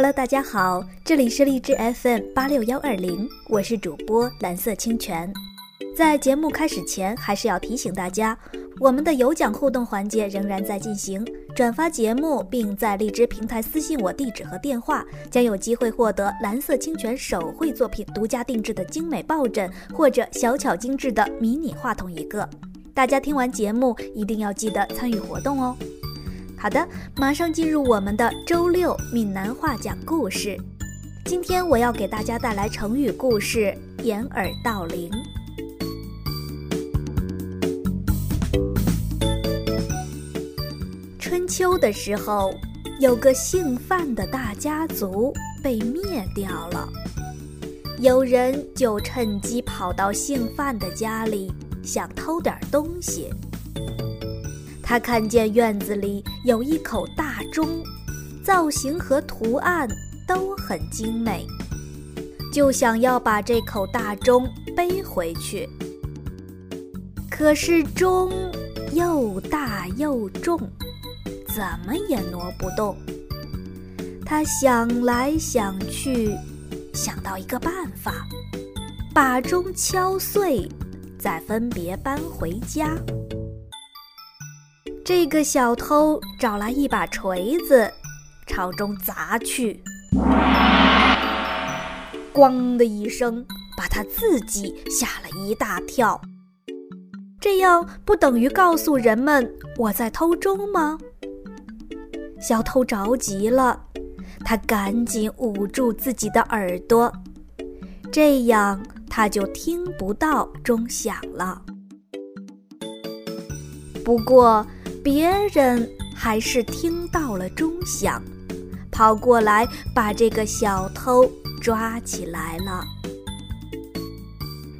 Hello，大家好，这里是荔枝 FM 八六幺二零，我是主播蓝色清泉。在节目开始前，还是要提醒大家，我们的有奖互动环节仍然在进行。转发节目并在荔枝平台私信我地址和电话，将有机会获得蓝色清泉手绘作品独家定制的精美抱枕或者小巧精致的迷你话筒一个。大家听完节目一定要记得参与活动哦。好的，马上进入我们的周六闽南话讲故事。今天我要给大家带来成语故事“掩耳盗铃”。春秋的时候，有个姓范的大家族被灭掉了，有人就趁机跑到姓范的家里，想偷点东西。他看见院子里有一口大钟，造型和图案都很精美，就想要把这口大钟背回去。可是钟又大又重，怎么也挪不动。他想来想去，想到一个办法，把钟敲碎，再分别搬回家。这个小偷找来一把锤子，朝钟砸去，咣的一声，把他自己吓了一大跳。这样不等于告诉人们我在偷钟吗？小偷着急了，他赶紧捂住自己的耳朵，这样他就听不到钟响了。不过。别人还是听到了钟响，跑过来把这个小偷抓起来了。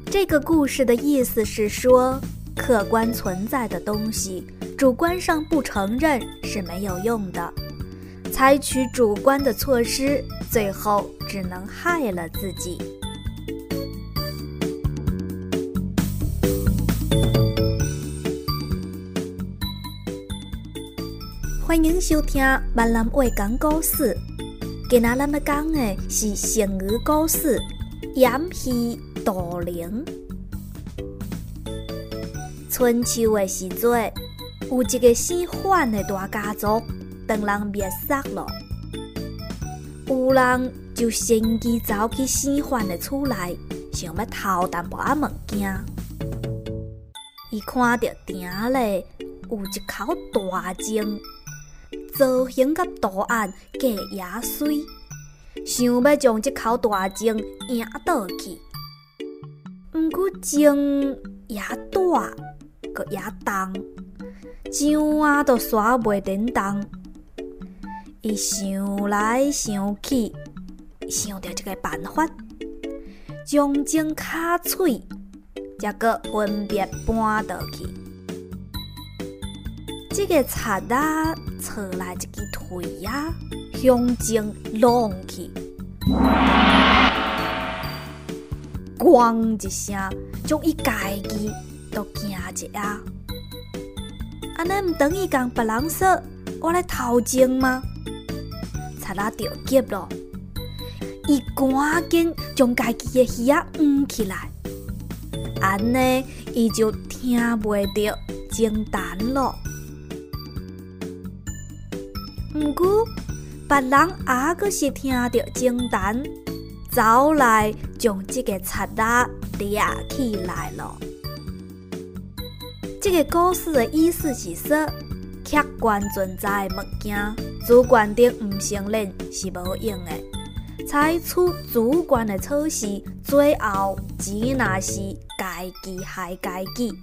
这个故事的意思是说，客观存在的东西，主观上不承认是没有用的，采取主观的措施，最后只能害了自己。欢迎收听闽南话讲故事。今仔咱要讲的是成语故事“掩耳盗铃”。春秋的时阵，有一个姓范的大家族，当人灭杀了。有人就趁机走去姓范的厝内，想要偷淡薄仔物件。伊看到鼎内有一口大钟。造型甲图案各野水，想要将这口大钟赢倒去。毋过钟也大，搁也重，怎啊都刷袂叮当。伊想来想去，想到一个办法，将钟卡碎，才个分别搬倒去。这个贼仔找来一支锤呀，向前弄去，咣一声，将伊家己都惊一下。安尼唔等于讲别人说我来偷情吗？贼仔着急了，伊赶紧将家己的耳捂起来，安尼伊就听袂到惊弹了。毋过，别人也阁是听到钟弹，走来将这个贼仔掠起来了。这个故事的意思是说，客观存在的物件，主观的毋承认是无用的。采取主观的措施，最后只那是家己害家己。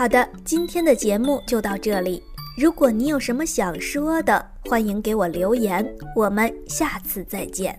好的，今天的节目就到这里。如果你有什么想说的，欢迎给我留言。我们下次再见。